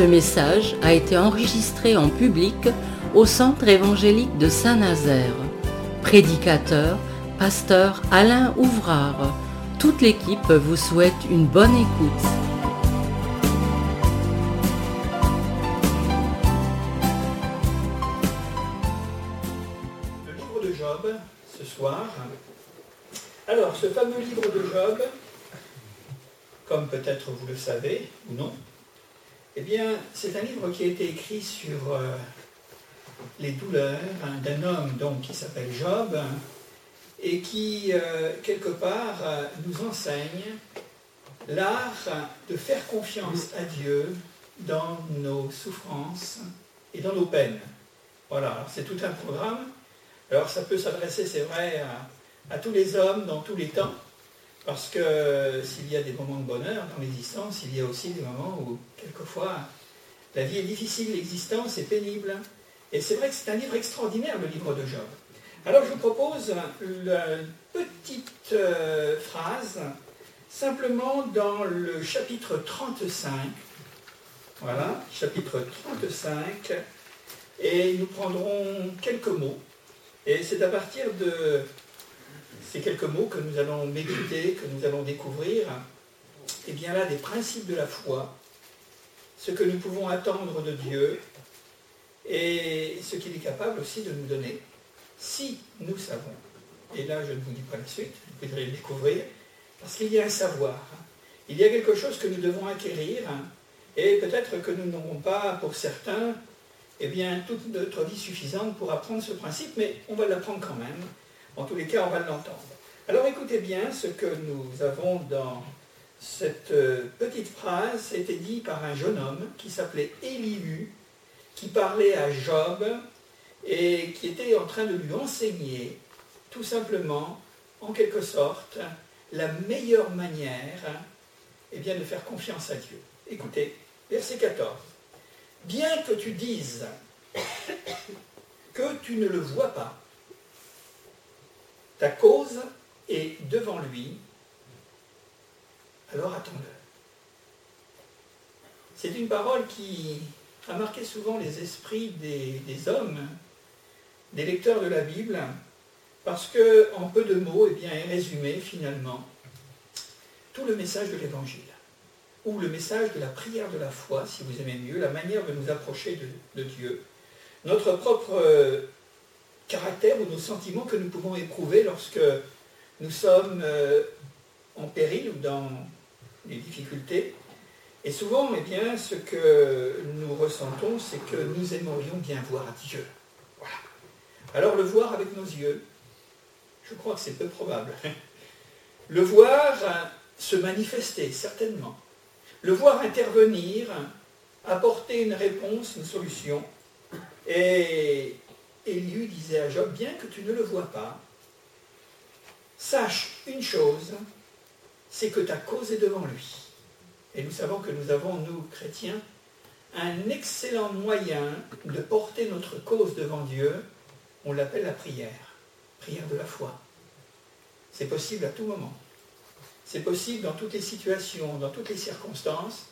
Ce message a été enregistré en public au Centre évangélique de Saint-Nazaire. Prédicateur, pasteur Alain Ouvrard. Toute l'équipe vous souhaite une bonne écoute. Le livre de Job, ce soir. Alors, ce fameux livre de Job, comme peut-être vous le savez ou non, eh bien, c'est un livre qui a été écrit sur euh, les douleurs hein, d'un homme qui s'appelle Job et qui, euh, quelque part, euh, nous enseigne l'art de faire confiance à Dieu dans nos souffrances et dans nos peines. Voilà, c'est tout un programme. Alors ça peut s'adresser, c'est vrai, à tous les hommes dans tous les temps, parce que s'il y a des moments de bonheur dans l'existence, il y a aussi des moments où, quelquefois, la vie est difficile, l'existence est pénible. Et c'est vrai que c'est un livre extraordinaire, le livre de Job. Alors je vous propose une petite euh, phrase, simplement dans le chapitre 35. Voilà, chapitre 35. Et nous prendrons quelques mots. Et c'est à partir de ces quelques mots que nous allons méditer, que nous allons découvrir, et bien là, des principes de la foi, ce que nous pouvons attendre de Dieu, et ce qu'il est capable aussi de nous donner, si nous savons. Et là, je ne vous dis pas la suite, vous pourrez le découvrir, parce qu'il y a un savoir. Il y a quelque chose que nous devons acquérir, et peut-être que nous n'aurons pas, pour certains, eh bien, toute notre vie suffisante pour apprendre ce principe, mais on va l'apprendre quand même. En tous les cas, on va l'entendre. Alors écoutez bien ce que nous avons dans cette euh, petite phrase. C'était dit par un jeune homme qui s'appelait Elihu, qui parlait à Job et qui était en train de lui enseigner, tout simplement, en quelque sorte, la meilleure manière eh bien, de faire confiance à Dieu. Écoutez, verset 14. Bien que tu dises que tu ne le vois pas, ta cause est devant lui, alors attends-le. C'est une parole qui a marqué souvent les esprits des, hommes, des lecteurs de la Bible, parce que en peu de mots, eh bien, résumé finalement tout le message de l'Évangile ou le message de la prière de la foi, si vous aimez mieux, la manière de nous approcher de Dieu, notre propre euh, caractère ou nos sentiments que nous pouvons éprouver lorsque nous sommes euh, en péril ou dans des difficultés. Et souvent, eh bien, ce que nous ressentons, c'est que nous aimerions bien voir Dieu. Voilà. Alors le voir avec nos yeux, je crois que c'est peu probable. Le voir se manifester, certainement le voir intervenir, apporter une réponse, une solution. Et Éliu disait à Job, bien que tu ne le vois pas, sache une chose, c'est que ta cause est devant lui. Et nous savons que nous avons, nous, chrétiens, un excellent moyen de porter notre cause devant Dieu. On l'appelle la prière, prière de la foi. C'est possible à tout moment. C'est possible dans toutes les situations, dans toutes les circonstances.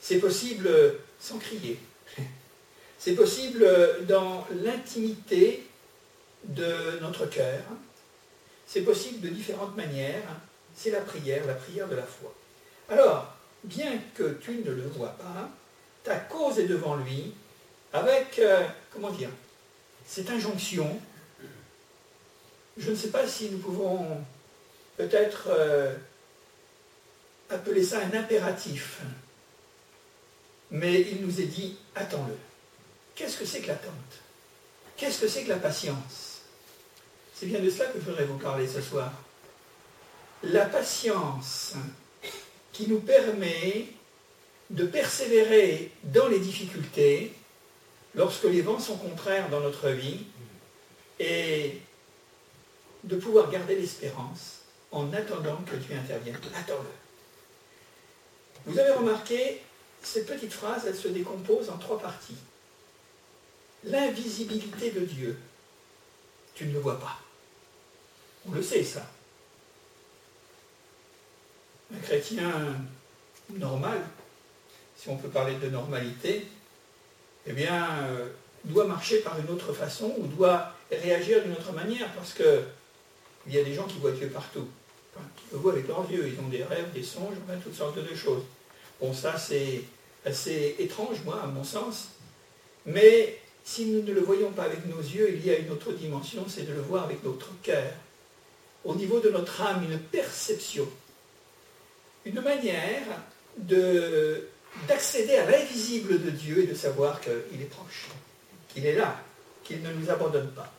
C'est possible sans crier. C'est possible dans l'intimité de notre cœur. C'est possible de différentes manières. C'est la prière, la prière de la foi. Alors, bien que tu ne le vois pas, ta cause est devant lui avec, euh, comment dire, cette injonction. Je ne sais pas si nous pouvons peut-être euh, appeler ça un impératif. Mais il nous est dit, attends-le. Qu'est-ce que c'est que l'attente? Qu'est-ce que c'est que la patience? C'est bien de cela que je voudrais vous parler ce soir. La patience qui nous permet de persévérer dans les difficultés lorsque les vents sont contraires dans notre vie et de pouvoir garder l'espérance en attendant que Dieu intervienne. Attends-le. Vous avez remarqué, cette petite phrase, elle se décompose en trois parties. L'invisibilité de Dieu. Tu ne le vois pas. On le sait, ça. Un chrétien normal si on peut parler de normalité, eh bien, euh, doit marcher par une autre façon ou doit réagir d'une autre manière parce que il y a des gens qui voient Dieu partout, qui le voient avec leurs yeux, ils ont des rêves, des songes, toutes sortes de choses. Bon, ça c'est assez étrange, moi, à mon sens, mais si nous ne le voyons pas avec nos yeux, il y a une autre dimension, c'est de le voir avec notre cœur. Au niveau de notre âme, une perception, une manière d'accéder à l'invisible de Dieu et de savoir qu'il est proche, qu'il est là, qu'il ne nous abandonne pas.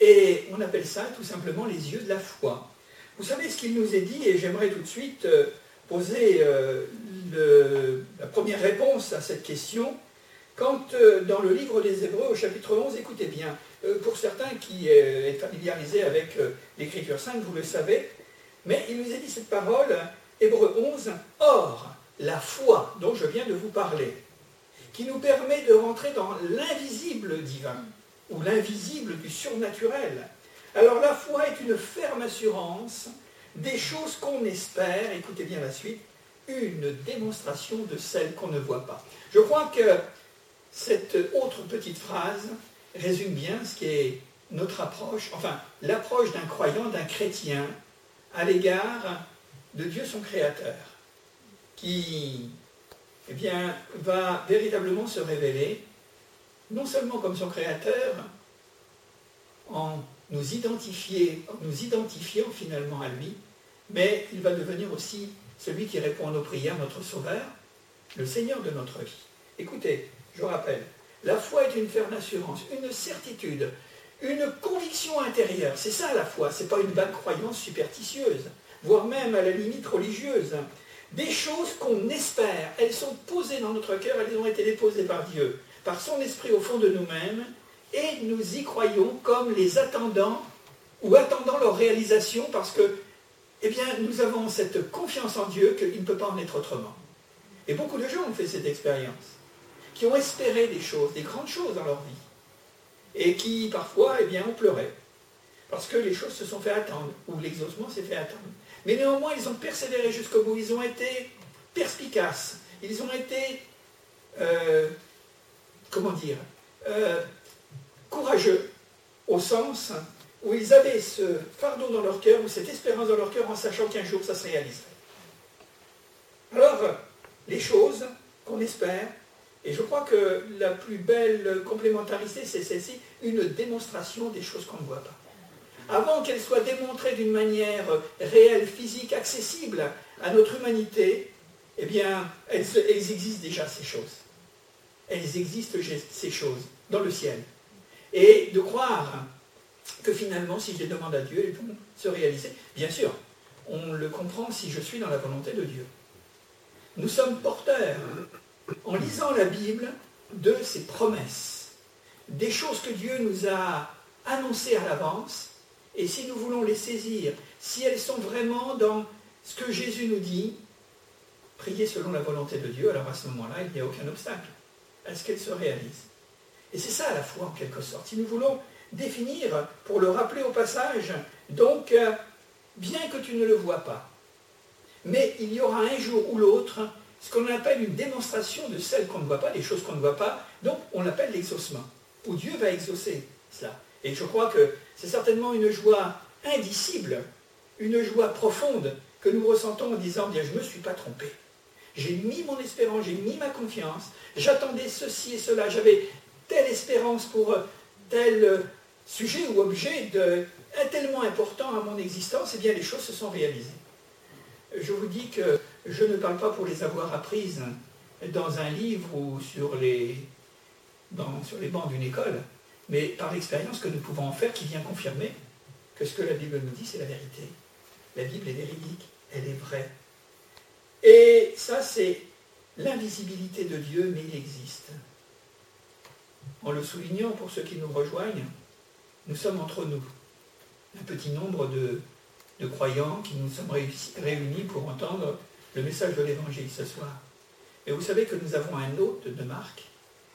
Et on appelle ça tout simplement les yeux de la foi. Vous savez ce qu'il nous est dit, et j'aimerais tout de suite euh, poser euh, la première réponse à cette question, quand euh, dans le livre des Hébreux au chapitre 11, écoutez bien, pour certains qui est familiarisés avec l'écriture sainte, vous le savez, mais il nous est dit cette parole, Hébreux 11, Or, la foi dont je viens de vous parler, qui nous permet de rentrer dans l'invisible divin, ou l'invisible du surnaturel. Alors la foi est une ferme assurance des choses qu'on espère, écoutez bien la suite, une démonstration de celles qu'on ne voit pas. Je crois que cette autre petite phrase résume bien ce qui est notre approche, enfin l'approche d'un croyant, d'un chrétien à l'égard de Dieu son Créateur, qui eh bien, va véritablement se révéler, non seulement comme son Créateur, en nous, identifier, en nous identifiant finalement à lui, mais il va devenir aussi celui qui répond à nos prières, notre Sauveur, le Seigneur de notre vie. Écoutez, je rappelle, la foi est une ferme assurance, une certitude, une conviction intérieure. C'est ça la foi, ce n'est pas une vague croyance superstitieuse, voire même à la limite religieuse. Des choses qu'on espère, elles sont posées dans notre cœur, elles ont été déposées par Dieu, par son esprit au fond de nous-mêmes, et nous y croyons comme les attendants ou attendant leur réalisation parce que eh nous avons cette confiance en Dieu qu'il ne peut pas en être autrement. Et beaucoup de gens ont fait cette expérience, qui ont espéré des choses, des grandes choses dans leur vie, et qui parfois eh bien, ont pleuré, parce que les choses se sont fait attendre, ou l'exaucement s'est fait attendre. Mais néanmoins, ils ont persévéré jusqu'au bout, ils ont été perspicaces, ils ont été, euh, comment dire, euh, courageux, au sens où ils avaient ce fardeau dans leur cœur, ou cette espérance dans leur cœur, en sachant qu'un jour ça se réaliserait. Alors, les choses qu'on espère, et je crois que la plus belle complémentarité, c'est celle-ci, une démonstration des choses qu'on ne voit pas. Avant qu'elles soient démontrées d'une manière réelle, physique, accessible à notre humanité, eh bien, elles, existent déjà, ces choses. Elles existent, ces choses, dans le ciel. Et de croire que finalement, si je les demande à Dieu, elles vont se réaliser. Bien sûr, on le comprend si je suis dans la volonté de Dieu. Nous sommes porteurs, en lisant la Bible, de ses promesses, des choses que Dieu nous a annoncées à l'avance, et si nous voulons les saisir, si elles sont vraiment dans ce que Jésus nous dit, prier selon la volonté de Dieu, alors à ce moment-là, il n'y a aucun obstacle à ce qu'elles se réalisent. Et c'est ça la foi en quelque sorte. Si nous voulons définir, pour le rappeler au passage, donc, euh, bien que tu ne le vois pas, mais il y aura un jour ou l'autre ce qu'on appelle une démonstration de celles qu'on ne voit pas, des choses qu'on ne voit pas, donc on l'appelle l'exaucement, où Dieu va exaucer cela. Et je crois que c'est certainement une joie indicible, une joie profonde que nous ressentons en disant, bien, je ne me suis pas trompé. J'ai mis mon espérance, j'ai mis ma confiance, j'attendais ceci et cela, j'avais telle espérance pour tel sujet ou objet de, tellement important à mon existence, et eh bien les choses se sont réalisées. Je vous dis que je ne parle pas pour les avoir apprises dans un livre ou sur les, sur les bancs d'une école, mais par l'expérience que nous pouvons en faire qui vient confirmer que ce que la Bible nous dit, c'est la vérité. La Bible est véridique, elle est vraie. Et ça, c'est l'invisibilité de Dieu, mais il existe. En le soulignant pour ceux qui nous rejoignent, nous sommes entre nous, un petit nombre de, croyants qui nous sommes réunis pour entendre le message de l'Évangile ce soir. Et vous savez que nous avons un hôte de marque,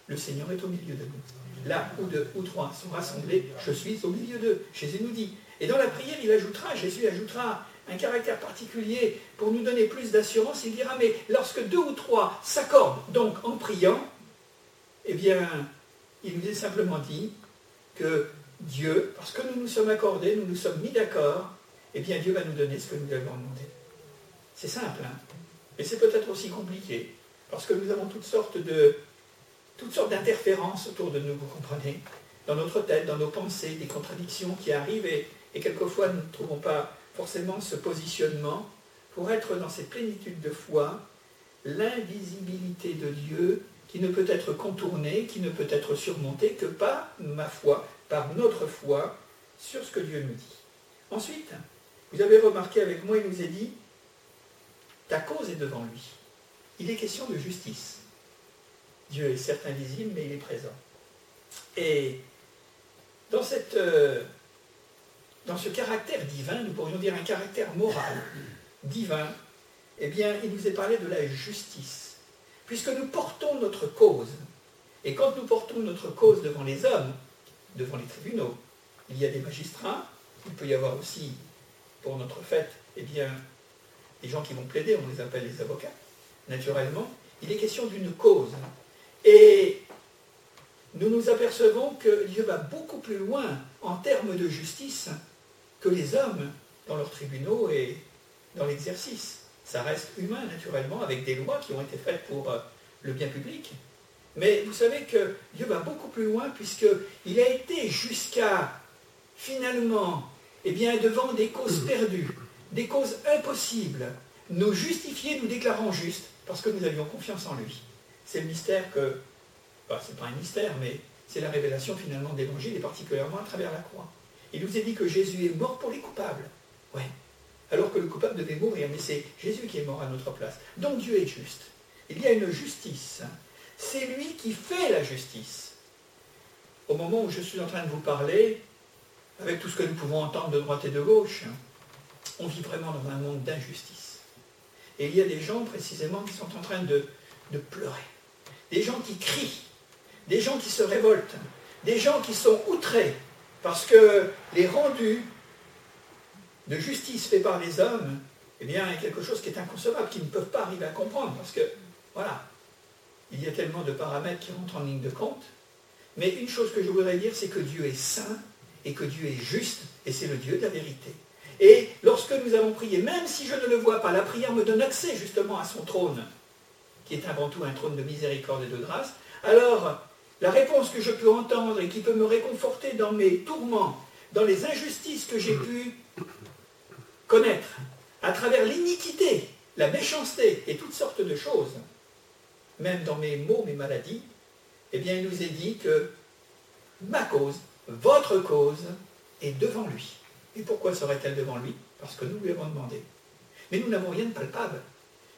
le Seigneur est au milieu de nous. Là où deux ou trois sont rassemblés, je suis au milieu d'eux. Jésus nous dit. Et dans la prière, il ajoutera, Jésus ajoutera un caractère particulier pour nous donner plus d'assurance, il dira, mais lorsque deux ou trois s'accordent donc en priant, eh bien, il nous est simplement dit que Dieu, parce que nous nous sommes accordés, nous nous sommes mis d'accord, eh bien Dieu va nous donner ce que nous avons demandé. C'est simple, hein? Mais c'est peut-être aussi compliqué, parce que nous avons toutes sortes d'interférences autour de nous, vous comprenez, dans notre tête, dans nos pensées, des contradictions qui arrivent et, et quelquefois nous ne trouvons pas forcément ce positionnement pour être dans cette plénitude de foi, l'invisibilité de Dieu qui ne peut être contournée, qui ne peut être surmontée que par ma foi, par notre foi sur ce que Dieu nous dit. Ensuite, vous avez remarqué avec moi, il nous est dit, ta cause est devant lui. Il est question de justice. Dieu est certes invisible, mais il est présent. Et dans, cette, euh, dans ce caractère divin, nous pourrions dire un caractère moral, divin, eh bien, il nous est parlé de la justice. Puisque nous portons notre cause, et quand nous portons notre cause devant les hommes, devant les tribunaux, il y a des magistrats, il peut y avoir aussi, pour notre fête, eh bien, des gens qui vont plaider, on les appelle les avocats, naturellement, il est question d'une cause. Et nous nous apercevons que Dieu va beaucoup plus loin en termes de justice que les hommes dans leurs tribunaux et dans l'exercice. Ça reste humain, naturellement, avec des lois qui ont été faites pour euh, le bien public. Mais vous savez que Dieu va beaucoup plus loin puisqu'il a été jusqu'à, finalement, eh bien, devant des causes perdues, des causes impossibles, nous justifier, nous déclarant justes, parce que nous avions confiance en lui. C'est le mystère que, bah, c'est pas un mystère, mais c'est la révélation finalement de l'évangile, et particulièrement à travers la croix. Il nous a dit que Jésus est mort pour les coupables. Ouais. Alors que le coupable devait mourir, mais c'est Jésus qui est mort à notre place. Donc Dieu est juste. Il y a une justice. C'est lui qui fait la justice. Au moment où je suis en train de vous parler, avec tout ce que nous pouvons entendre de droite et de gauche, on vit vraiment dans un monde d'injustice. Et il y a des gens précisément qui sont en train de, pleurer. Des gens qui crient. Des gens qui se révoltent. Des gens qui sont outrés parce que les rendus de justice faits par les hommes, eh bien, a quelque chose qui est inconcevable, qu'ils ne peuvent pas arriver à comprendre, parce que, voilà, il y a tellement de paramètres qui rentrent en ligne de compte. Mais une chose que je voudrais dire, c'est que Dieu est saint et que Dieu est juste, et c'est le Dieu de la vérité. Et lorsque nous avons prié, même si je ne le vois pas, la prière me donne accès justement à son trône, qui est avant tout un trône de miséricorde et de grâce, alors la réponse que je peux entendre et qui peut me réconforter dans mes tourments, dans les injustices que j'ai pu connaître, à travers l'iniquité, la méchanceté et toutes sortes de choses, même dans mes maux, mes maladies, eh bien il nous est dit que ma cause, votre cause, est devant lui. Pourquoi serait-elle devant lui? Parce que nous lui avons demandé. Mais nous n'avons rien de palpable.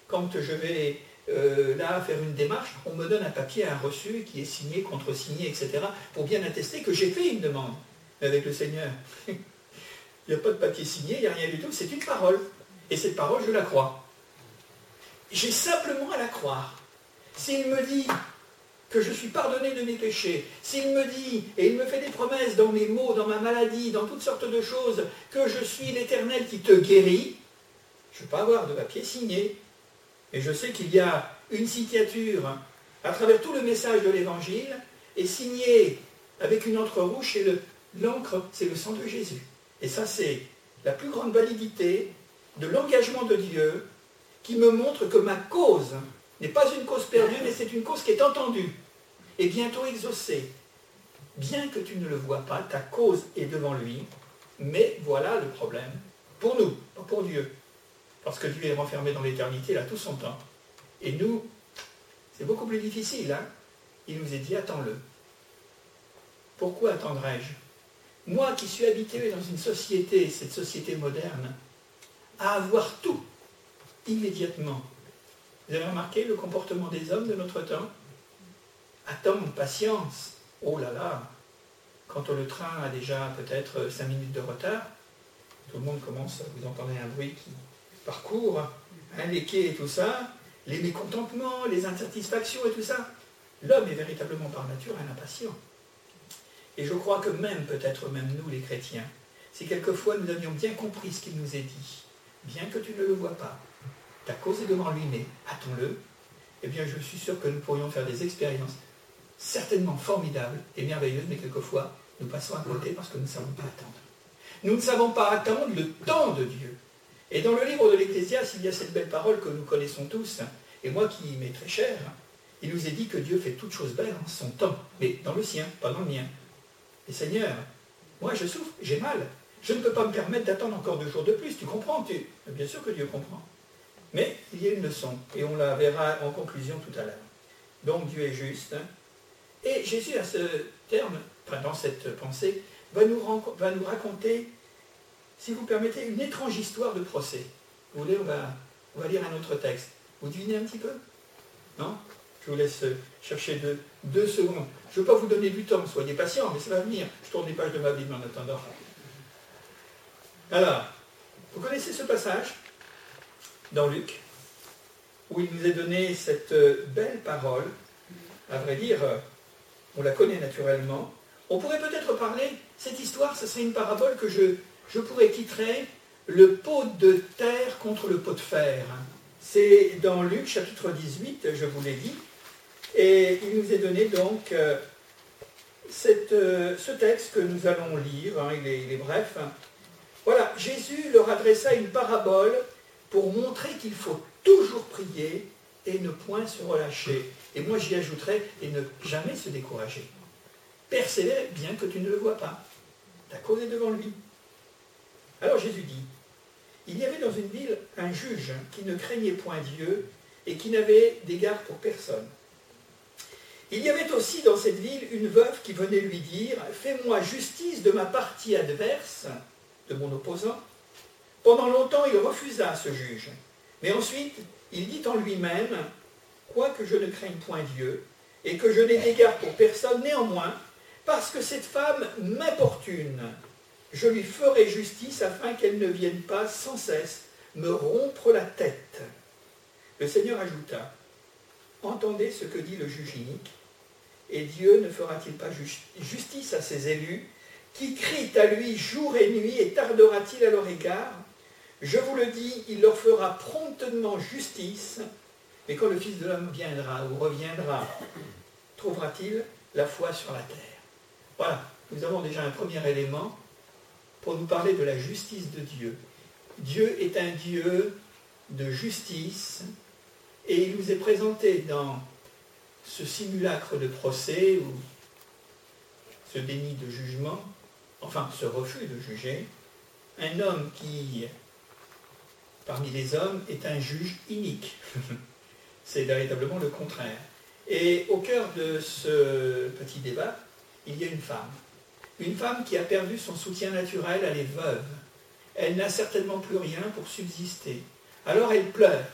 Quand je vais euh, là faire une démarche, on me donne un papier, un reçu qui est signé, contresigné, etc., pour bien attester que j'ai fait une demande avec le Seigneur. il n'y a pas de papier signé, il n'y a rien du tout, c'est une parole. Et cette parole, je la crois. J'ai simplement à la croire. S'il me dit que je suis pardonné de mes péchés, s'il me dit, et il me fait des promesses dans mes maux, dans ma maladie, dans toutes sortes de choses, que je suis l'Éternel qui te guérit, je ne vais pas avoir de papier signé. Et je sais qu'il y a une signature à travers tout le message de l'Évangile, et signée avec une encre rouge, et l'encre, c'est le sang de Jésus. Et ça, c'est la plus grande validité de l'engagement de Dieu qui me montre que ma cause n'est pas une cause perdue, mais c'est une cause qui est entendue et bientôt exaucée. Bien que tu ne le vois pas, ta cause est devant lui, mais voilà le problème. Pour nous, pas pour Dieu. Parce que Dieu est renfermé dans l'éternité, il tout son temps. Et nous, c'est beaucoup plus difficile. Hein il nous est dit, attends-le. Pourquoi attendrai-je? Moi qui suis habitué dans une société, cette société moderne, à avoir tout immédiatement, vous avez remarqué le comportement des hommes de notre temps? Attendre, patience. Oh là là, quand le train a déjà peut-être 5 minutes de retard, tout le monde commence, vous entendez un bruit qui parcourt, hein, les quais et tout ça, les mécontentements, les insatisfactions et tout ça. L'homme est véritablement par nature un impatient. Et je crois que même, peut-être même nous les chrétiens, si quelquefois nous avions bien compris ce qu'il nous est dit, bien que tu ne le vois pas. Ta cause est devant lui, mais attends-le. Eh bien, je suis sûr que nous pourrions faire des expériences certainement formidables et merveilleuses, mais quelquefois, nous passons à côté parce que nous ne savons pas attendre. Nous ne savons pas attendre le temps de Dieu. Et dans le livre de l'Ecclésiaste, il y a cette belle parole que nous connaissons tous, et moi qui m'est très chère. Il nous est dit que Dieu fait toutes choses belles en son temps, mais dans le sien, pas dans le mien. Et Seigneur, moi je souffre, j'ai mal. Je ne peux pas me permettre d'attendre encore deux jours de plus, tu comprends. Bien sûr que Dieu comprend. Mais il y a une leçon, et on la verra en conclusion tout à l'heure. Donc Dieu est juste. Et Jésus, à ce terme, dans cette pensée, va nous, raconter, si vous permettez, une étrange histoire de procès. Vous voulez, on va, lire un autre texte. Vous devinez un petit peu? Non? Je vous laisse chercher deux, secondes. Je ne veux pas vous donner du temps, soyez patient, mais ça va venir. Je tourne les pages de ma Bible en attendant. Alors, vous connaissez ce passage dans Luc, où il nous est donné cette belle parole. À vrai dire, on la connaît naturellement. On pourrait peut-être parler, cette histoire, ce serait une parabole que je, pourrais titrer Le pot de terre contre le pot de fer. C'est dans Luc chapitre 18, je vous l'ai dit, et il nous est donné donc euh, euh, ce texte que nous allons lire, hein, il, est, bref. Voilà, Jésus leur adressa une parabole pour montrer qu'il faut toujours prier et ne point se relâcher. Et moi j'y ajouterais, et ne jamais se décourager. Persévère bien que tu ne le vois pas. Ta cause est devant lui. Alors Jésus dit, il y avait dans une ville un juge qui ne craignait point Dieu et qui n'avait d'égard pour personne. Il y avait aussi dans cette ville une veuve qui venait lui dire, Fais-moi justice de ma partie adverse, de mon opposant. Pendant longtemps, il refusa ce juge. Mais ensuite, il dit en lui-même, Quoique je ne craigne point Dieu, et que je n'ai d'égard pour personne, néanmoins, parce que cette femme m'importune, je lui ferai justice afin qu'elle ne vienne pas sans cesse me rompre la tête. Le Seigneur ajouta, Entendez ce que dit le juge inique, et Dieu ne fera-t-il pas justice à ses élus, qui crient à lui jour et nuit, et tardera-t-il à leur égard? Je vous le dis, il leur fera promptement justice, mais quand le Fils de l'homme viendra ou reviendra, trouvera-t-il la foi sur la terre Voilà, nous avons déjà un premier élément pour nous parler de la justice de Dieu. Dieu est un Dieu de justice et il nous est présenté dans ce simulacre de procès ou ce déni de jugement, enfin ce refus de juger, un homme qui, parmi les hommes, est un juge inique. C'est véritablement le contraire. Et au cœur de ce petit débat, il y a une femme. Une femme qui a perdu son soutien naturel, elle est veuve. Elle n'a certainement plus rien pour subsister. Alors elle pleure.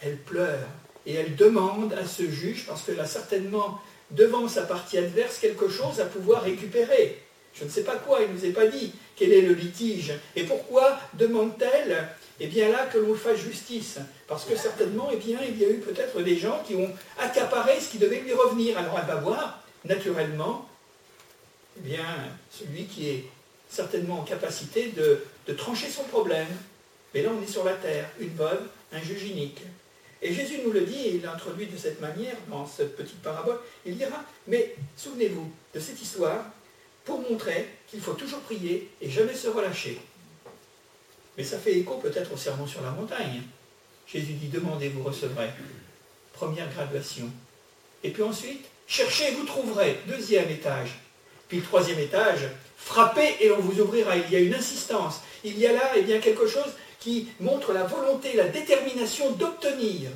Elle pleure et elle demande à ce juge, parce qu'elle a certainement devant sa partie adverse quelque chose à pouvoir récupérer. Je ne sais pas quoi, il ne nous est pas dit quel est le litige. Et pourquoi demande-t-elle Eh bien là que l'on fasse justice? Parce que certainement, eh bien, il y a eu peut-être des gens qui ont accaparé ce qui devait lui revenir. Alors elle va voir, naturellement, eh bien, celui qui est certainement en capacité de, trancher son problème. Mais là, on est sur la terre, une veuve, un juge unique. Et Jésus nous le dit, et il l'introduit de cette manière dans cette petite parabole, il dira, mais souvenez-vous de cette histoire pour montrer qu'il faut toujours prier et jamais se relâcher. Mais ça fait écho peut-être au sermon sur la montagne. Jésus dit, demandez, vous recevrez. Première graduation. Et puis ensuite, cherchez, vous trouverez. Deuxième étage. Puis le troisième étage, frappez et on vous ouvrira. Il y a une insistance. Il y a là eh bien, quelque chose qui montre la volonté, la détermination d'obtenir.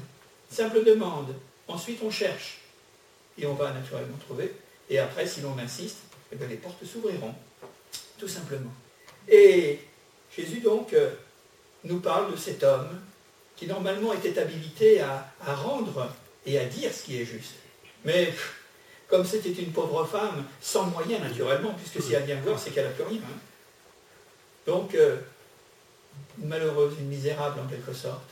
Simple demande. Ensuite, on cherche. Et on va naturellement trouver. Et après, si l'on insiste, eh bien, les portes s'ouvriront. Tout simplement. Et Jésus, donc, euh, nous parle de cet homme qui, normalement, était habilité à, rendre et à dire ce qui est juste. Mais, comme c'était une pauvre femme, sans moyens, naturellement, puisque si elle vient voir, c'est qu'elle n'a plus rien. Hein. Donc, euh, une malheureuse, une misérable en quelque sorte.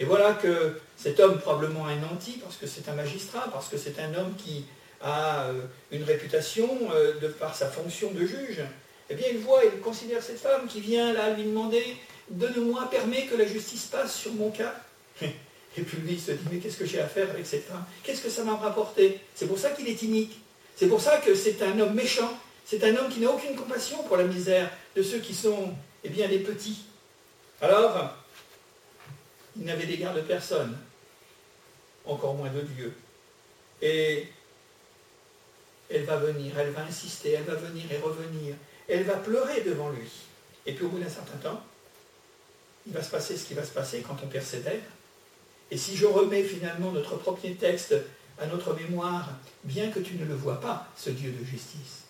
Et voilà que cet homme, probablement un anti, parce que c'est un magistrat, parce que c'est un homme qui a euh, une réputation euh, de par sa fonction de juge, eh bien il voit, il considère cette femme qui vient là lui demander donne-moi, permets que la justice passe sur mon cas. Et puis lui, il se dit, mais qu'est-ce que j'ai à faire avec cette femme? Qu'est-ce que ça m'a rapporté? C'est pour ça qu'il est inique. C'est pour ça que c'est un homme méchant. C'est un homme qui n'a aucune compassion pour la misère de ceux qui sont, eh bien, les petits. Alors, il n'avait d'égard de personne, encore moins de Dieu. Et elle va venir, elle va insister, elle va venir et revenir. Elle va pleurer devant lui. Et puis au bout d'un certain temps, il va se passer ce qui va se passer quand on persévère. Et si je remets finalement notre premier texte à notre mémoire, bien que tu ne le vois pas, ce Dieu de justice,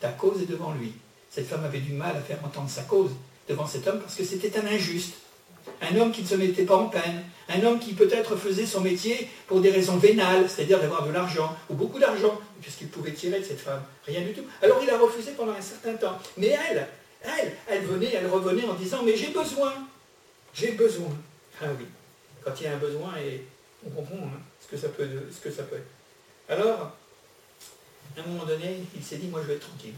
ta cause est devant lui. Cette femme avait du mal à faire entendre sa cause devant cet homme parce que c'était un injuste. Un homme qui ne se mettait pas en peine, un homme qui peut-être faisait son métier pour des raisons vénales, c'est-à-dire d'avoir de l'argent, ou beaucoup d'argent, puisqu'il pouvait tirer de cette femme Rien du tout. Alors il a refusé pendant un certain temps. Mais elle, elle, elle venait, elle revenait en disant, mais j'ai besoin, j'ai besoin. Ah oui, quand il y a un besoin, on comprend hein, ce, que ça peut, ce que ça peut être. Alors, à un moment donné, il s'est dit, moi je vais être tranquille.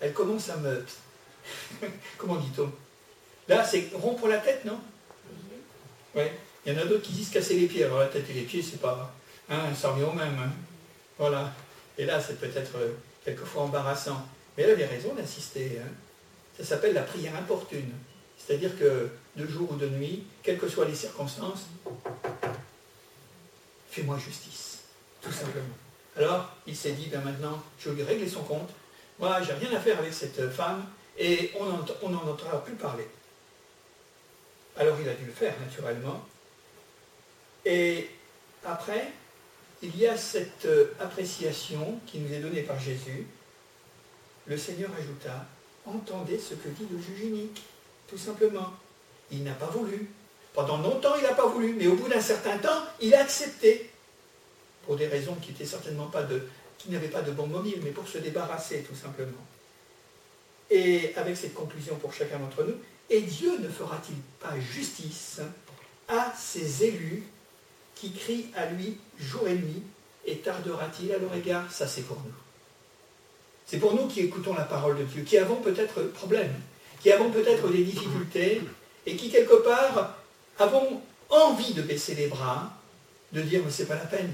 Elle commence à me... Comment dit-on? Là, c'est rompre la tête, non? Il y en a d'autres qui disent casser les pieds. Alors la tête et les pieds, c'est pas... Hein, ça revient au même. Hein. Voilà. Et là, c'est peut-être euh, quelquefois embarrassant. Mais elle avait raison d'insister. Hein. Ça s'appelle la prière importune. C'est-à-dire que de jour ou de nuit, quelles que soient les circonstances, fais-moi justice. Tout simplement. Alors, il s'est dit, ben maintenant, je vais lui régler son compte. Moi, j'ai rien à faire avec cette femme et on n'en entendra plus parler. Alors, il a dû le faire, naturellement. Et après, il y a cette euh, appréciation qui nous est donnée par Jésus. Le Seigneur ajouta, entendez ce que dit le juge unique, tout simplement. Il n'a pas voulu. Pendant longtemps, il n'a pas voulu, mais au bout d'un certain temps, il a accepté. Pour des raisons qui n'étaient certainement pas de, qui n'avaient pas de bon mobile, mais pour se débarrasser, tout simplement. Et avec cette conclusion pour chacun d'entre nous, et Dieu ne fera-t-il pas justice à ses élus qui crie à lui jour et nuit, et tardera-t-il à leur égard? Ça, c'est pour nous. C'est pour nous qui écoutons la parole de Dieu, qui avons peut-être problème, qui avons peut-être des difficultés, et qui, quelque part, avons envie de baisser les bras, de dire, mais c'est pas la peine,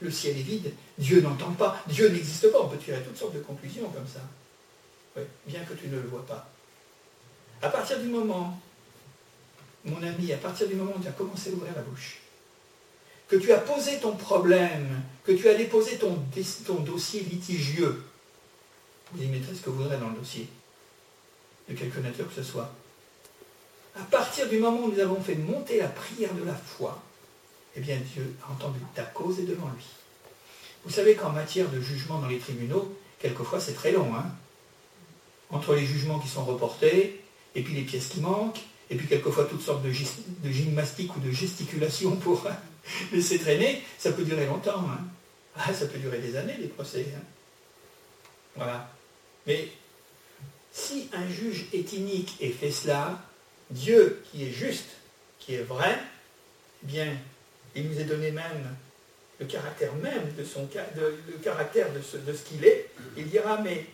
le ciel est vide, Dieu n'entend pas, Dieu n'existe pas. On peut tirer toutes sortes de conclusions comme ça. bien que tu ne le vois pas. À partir du moment, mon ami, à partir du moment où tu as commencé à ouvrir la bouche, que tu as posé ton problème, que tu as déposé ton, dossier litigieux, vous y mettrez ce que vous voudrez dans le dossier, de quelque nature que ce soit. À partir du moment où nous avons fait monter la prière de la foi, eh bien Dieu a entendu ta cause et devant lui. Vous savez qu'en matière de jugement dans les tribunaux, quelquefois c'est très long. Hein Entre les jugements qui sont reportés, et puis les pièces qui manquent, et puis quelquefois toutes sortes de, de gymnastique ou de gesticulation pour laisser traîner, ça peut durer longtemps. Hein. Ah, ça peut durer des années, les procès. Hein. Voilà. Mais si un juge est inique et fait cela, Dieu qui est juste, qui est vrai, eh bien, il nous a donné même le caractère même de son le caractère de ce, de ce qu'il est. Il dira, mais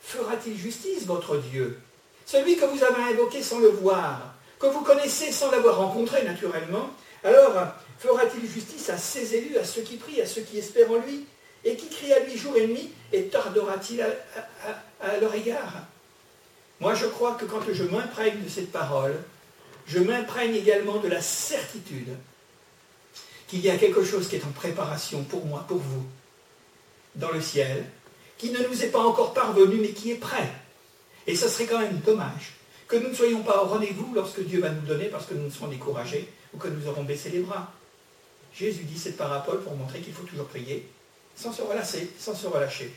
fera-t-il justice, votre Dieu Celui que vous avez invoqué sans le voir, que vous connaissez sans l'avoir rencontré naturellement, alors fera-t-il justice à ses élus, à ceux qui prient, à ceux qui espèrent en lui, et qui crient à lui jour et nuit, et tardera-t-il à, leur égard? Moi, je crois que quand je m'imprègne de cette parole, je m'imprègne également de la certitude qu'il y a quelque chose qui est en préparation pour moi, pour vous, dans le ciel, qui ne nous est pas encore parvenu, mais qui est prêt. Et ce serait quand même dommage que nous ne soyons pas au rendez-vous lorsque Dieu va nous donner parce que nous serons découragés ou que nous aurons baissé les bras. Jésus dit cette parabole pour montrer qu'il faut toujours prier sans se relâcher, sans se relâcher.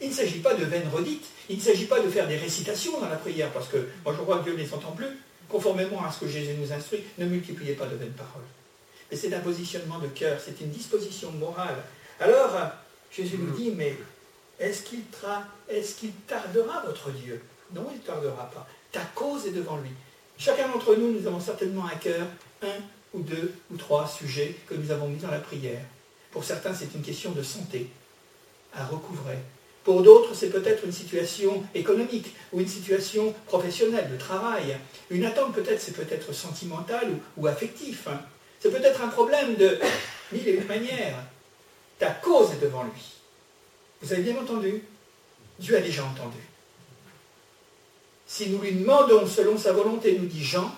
Il ne s'agit pas de vaines redites, il ne s'agit pas de faire des récitations dans la prière, parce que moi je crois que Dieu ne les entend plus. Conformément à ce que Jésus nous instruit, ne multipliez pas de vaines paroles. Mais c'est un positionnement de cœur, c'est une disposition morale. Alors, Jésus nous dit, mais est-ce qu'il tardera votre Dieu? Non, il ne tardera pas. Ta cause est devant lui. Chacun d'entre nous, nous avons certainement à cœur un ou deux ou trois sujets que nous avons mis dans la prière. Pour certains, c'est une question de santé à recouvrer. Pour d'autres, c'est peut-être une situation économique ou une situation professionnelle, de travail. Une attente, peut-être, c'est peut-être sentimentale ou, affectif. Hein. C'est peut-être un problème de mille et une manières. Ta cause est devant lui. Vous avez bien entendu Dieu a déjà entendu. Si nous lui demandons selon sa volonté, nous dit Jean,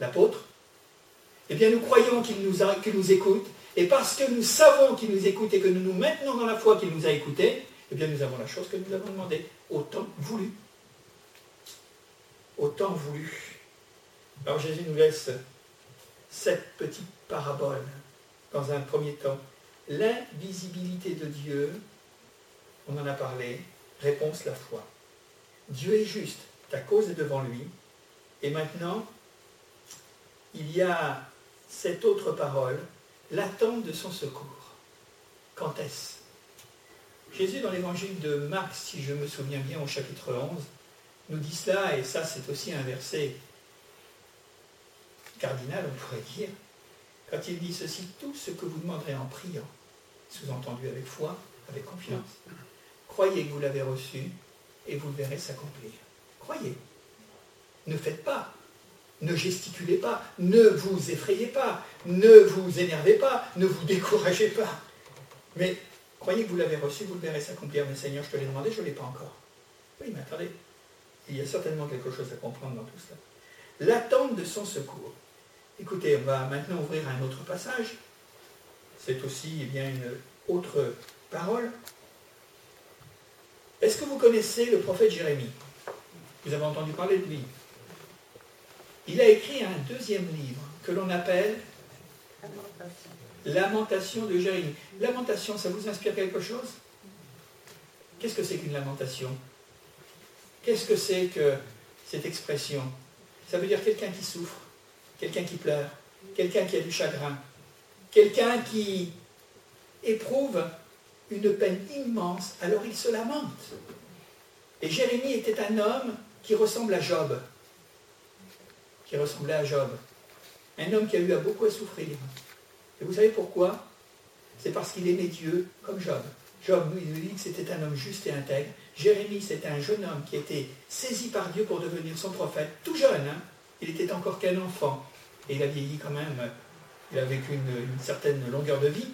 l'apôtre, eh bien nous croyons qu'il nous, écoute, et parce que nous savons qu'il nous écoute et que nous nous maintenons dans la foi qu'il nous a écoutés, eh bien nous avons la chose que nous avons demandé, autant voulu. Autant voulu. Alors Jésus nous laisse cette petite parabole dans un premier temps. L'invisibilité de Dieu, on en a parlé, réponse la foi. Dieu est juste, ta cause est devant lui. Et maintenant, il y a cette autre parole, l'attente de son secours. Quand est-ce? Jésus, dans l'évangile de Marc, si je me souviens bien, au chapitre 11, nous dit cela, et ça c'est aussi un verset cardinal, on pourrait dire, quand il dit ceci, tout ce que vous demanderez en priant, sous-entendu avec foi, avec confiance, croyez que vous l'avez reçu et vous le verrez s'accomplir. Croyez. Ne faites pas. Ne gesticulez pas. Ne vous effrayez pas. Ne vous énervez pas. Ne vous découragez pas. Mais Croyez que vous l'avez reçu, vous le verrez s'accomplir. Mais Seigneur, je te l'ai demandé, je ne l'ai pas encore. Oui, mais attendez, il y a certainement quelque chose à comprendre dans tout cela. L'attente de son secours. Écoutez, on va maintenant ouvrir un autre passage. C'est aussi eh bien, une autre parole. Est-ce que vous connaissez le prophète Jérémie? Vous avez entendu parler de lui? Il a écrit un deuxième livre que l'on appelle Lamentation de Jérémie. Lamentation, ça vous inspire quelque chose? Qu'est-ce que c'est qu'une lamentation? Qu'est-ce que c'est que cette expression? Ça veut dire quelqu'un qui souffre, quelqu'un qui pleure, quelqu'un qui a du chagrin, quelqu'un qui éprouve une peine immense, alors il se lamente. Et Jérémie était un homme qui ressemble à Job, qui ressemblait à Job, un homme qui a eu à beaucoup à souffrir, et vous savez pourquoi? C'est parce qu'il aimait Dieu comme Job. Job, lui, dit que c'était un homme juste et intègre. Jérémie, c'était un jeune homme qui était saisi par Dieu pour devenir son prophète, tout jeune. Hein. il était encore qu'un enfant. Et il a vieilli quand même. Il a vécu une, certaine longueur de vie.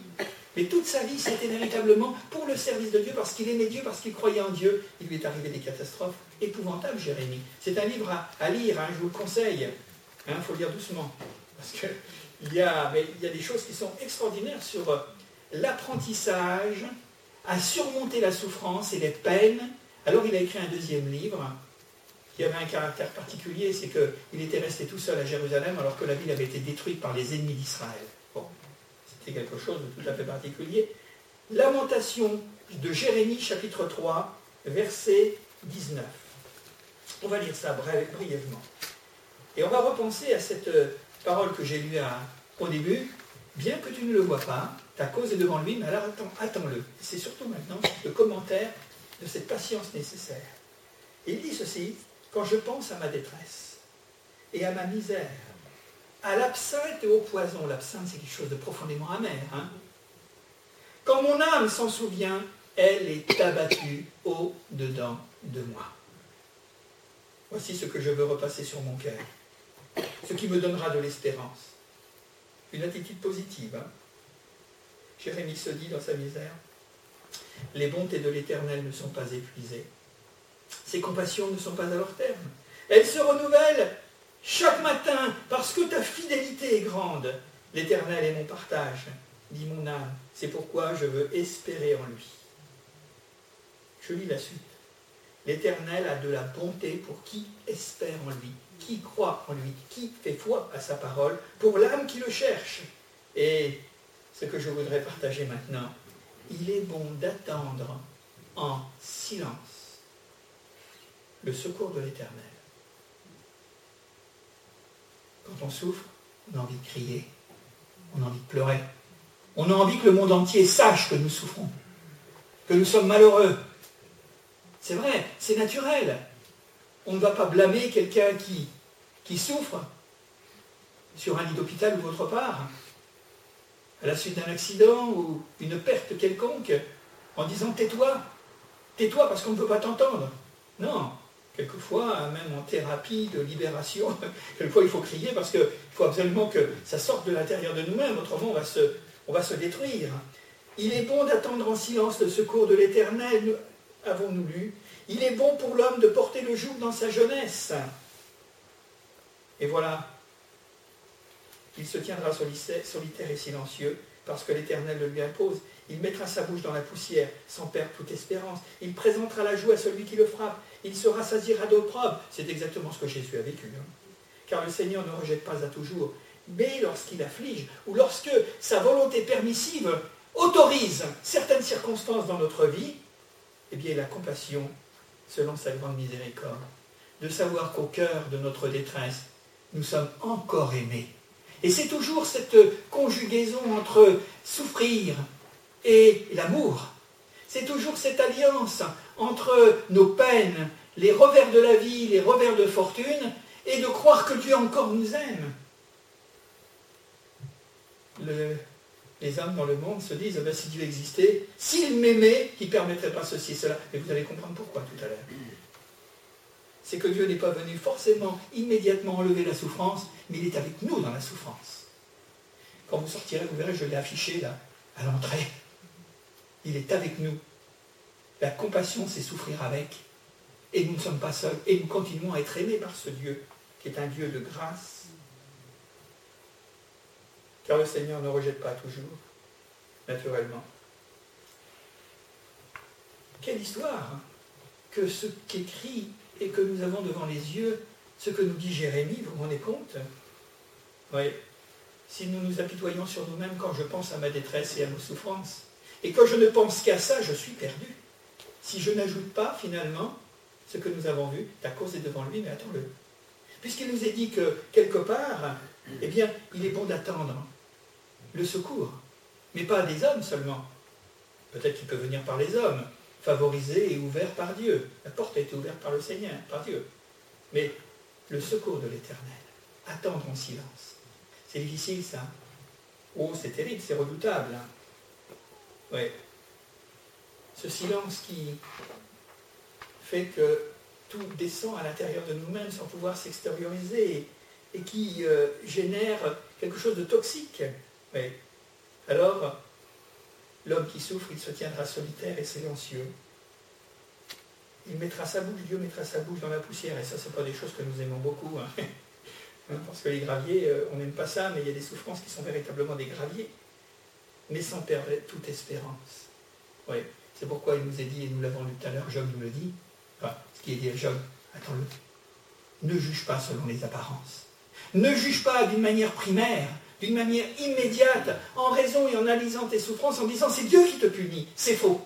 Mais toute sa vie, c'était véritablement pour le service de Dieu, parce qu'il aimait Dieu, parce qu'il croyait en Dieu. Il lui est arrivé des catastrophes épouvantables, Jérémie. C'est un livre à, lire, hein, je vous le conseille. Il hein, faut le lire doucement. Parce que il y, a, il y a des choses qui sont extraordinaires sur euh, l'apprentissage à surmonter la souffrance et les peines. Alors il a écrit un deuxième livre qui avait un caractère particulier, c'est qu'il était resté tout seul à Jérusalem alors que la ville avait été détruite par les ennemis d'Israël. C'était quelque chose de tout à fait particulier. Lamentation de Jérémie chapitre 3, verset 19. On va lire ça brièvement. Et on va repenser à cette euh, parole que j'ai lue au début, bien que tu ne le vois pas, ta cause est devant lui, mais alors attends, attends-le. C'est surtout maintenant le commentaire de cette patience nécessaire. il dit ceci, quand je pense à ma détresse et à ma misère, à l'absinthe et au poison, l'absinthe c'est quelque chose de profondément amer, hein. quand mon âme s'en souvient, elle est abattue au-dedans de moi. Voici ce que je veux repasser sur mon cœur ce qui me donnera de l'espérance. Une attitude positive. Hein. Jérémie se dit dans sa misère, les bontés de l'Éternel ne sont pas épuisées. Ses compassions ne sont pas à leur terme. Elles se renouvellent chaque matin parce que ta fidélité est grande. L'Éternel est mon partage, dit mon âme. C'est pourquoi je veux espérer en lui. Je lis la suite. L'Éternel a de la bonté pour qui espère en lui qui croit en lui, qui fait foi à sa parole, pour l'âme qui le cherche. Et ce que je voudrais partager maintenant, il est bon d'attendre en silence le secours de l'Éternel. Quand on souffre, on a envie de crier, on a envie de pleurer, on a envie que le monde entier sache que nous souffrons, que nous sommes malheureux. C'est vrai, c'est naturel. On ne va pas blâmer quelqu'un qui, qui souffre sur un lit d'hôpital ou autre part, à la suite d'un accident ou une perte quelconque, en disant tais-toi, tais-toi parce qu'on ne veut pas t'entendre. Non, quelquefois, même en thérapie de libération, quelquefois il faut crier parce qu'il faut absolument que ça sorte de l'intérieur de nous-mêmes, autrement on va, se, détruire. Il est bon d'attendre en silence le secours de l'Éternel, avons-nous lu. Il est bon pour l'homme de porter le joug dans sa jeunesse. Et voilà, il se tiendra solitaire et silencieux parce que l'Éternel le lui impose. Il mettra sa bouche dans la poussière sans perdre toute espérance. Il présentera la joue à celui qui le frappe. Il se rassasiera d'opprobre. C'est exactement ce que Jésus a vécu. Hein. Car le Seigneur ne rejette pas à toujours. Mais lorsqu'il afflige, ou lorsque sa volonté permissive autorise certaines circonstances dans notre vie, eh bien la compassion, selon sa grande miséricorde, de savoir qu'au cœur de notre détresse, nous sommes encore aimés. Et c'est toujours cette conjugaison entre souffrir et l'amour. C'est toujours cette alliance entre nos peines, les revers de la vie, les revers de fortune, et de croire que Dieu encore nous aime. les hommes dans le monde se disent, ben, si Dieu existait, s'il m'aimait, il ne permettrait pas ceci et cela. Mais vous allez comprendre pourquoi tout à l'heure. C'est que Dieu n'est pas venu forcément immédiatement enlever la souffrance, mais il est avec nous dans la souffrance. Quand vous sortirez, vous verrez, je l'ai affiché là, à l'entrée. Il est avec nous. La compassion, c'est souffrir avec. Et nous ne sommes pas seuls. Et nous continuons à être aimés par ce Dieu, qui est un Dieu de grâce. Car le Seigneur ne rejette pas toujours, naturellement. Quelle histoire hein, que ce qu'écrit et que nous avons devant les yeux, ce que nous dit Jérémie, vous vous rendez compte? Oui. Si nous nous apitoyons sur nous-mêmes quand je pense à ma détresse et à nos souffrances, et quand je ne pense qu'à ça, je suis perdu. Si je n'ajoute pas finalement ce que nous avons vu, la cause est devant lui, mais attends-le. Puisqu'il nous est dit que quelque part, eh bien, il est bon d'attendre le secours, mais pas des hommes seulement. Peut-être qu'il peut venir par les hommes, favorisé et ouvert par Dieu. La porte a été ouverte par le Seigneur, par Dieu. Mais le secours de l'Éternel, attendre en silence. C'est difficile ça. Oh, c'est terrible, c'est redoutable. Hein. Ce silence qui fait que tout descend à l'intérieur de nous-mêmes sans pouvoir s'extérioriser et qui euh, génère quelque chose de toxique. Alors, l'homme qui souffre, il se tiendra solitaire et silencieux. Il mettra sa bouche, Dieu mettra sa bouche dans la poussière. Et ça, ce pas des choses que nous aimons beaucoup. Hein, parce que les graviers, euh, on n'aime pas ça, mais il y a des souffrances qui sont véritablement des graviers mais sans perdre toute espérance. Oui, c'est pourquoi il nous est dit, et nous l'avons lu tout à l'heure, Job nous le dit, enfin, ce qui est dit à Job, attends-le, ne juge pas selon les apparences. Ne juge pas d'une manière primaire, d'une manière immédiate, en raison et en analysant tes souffrances, en disant c'est Dieu qui te punit. C'est faux.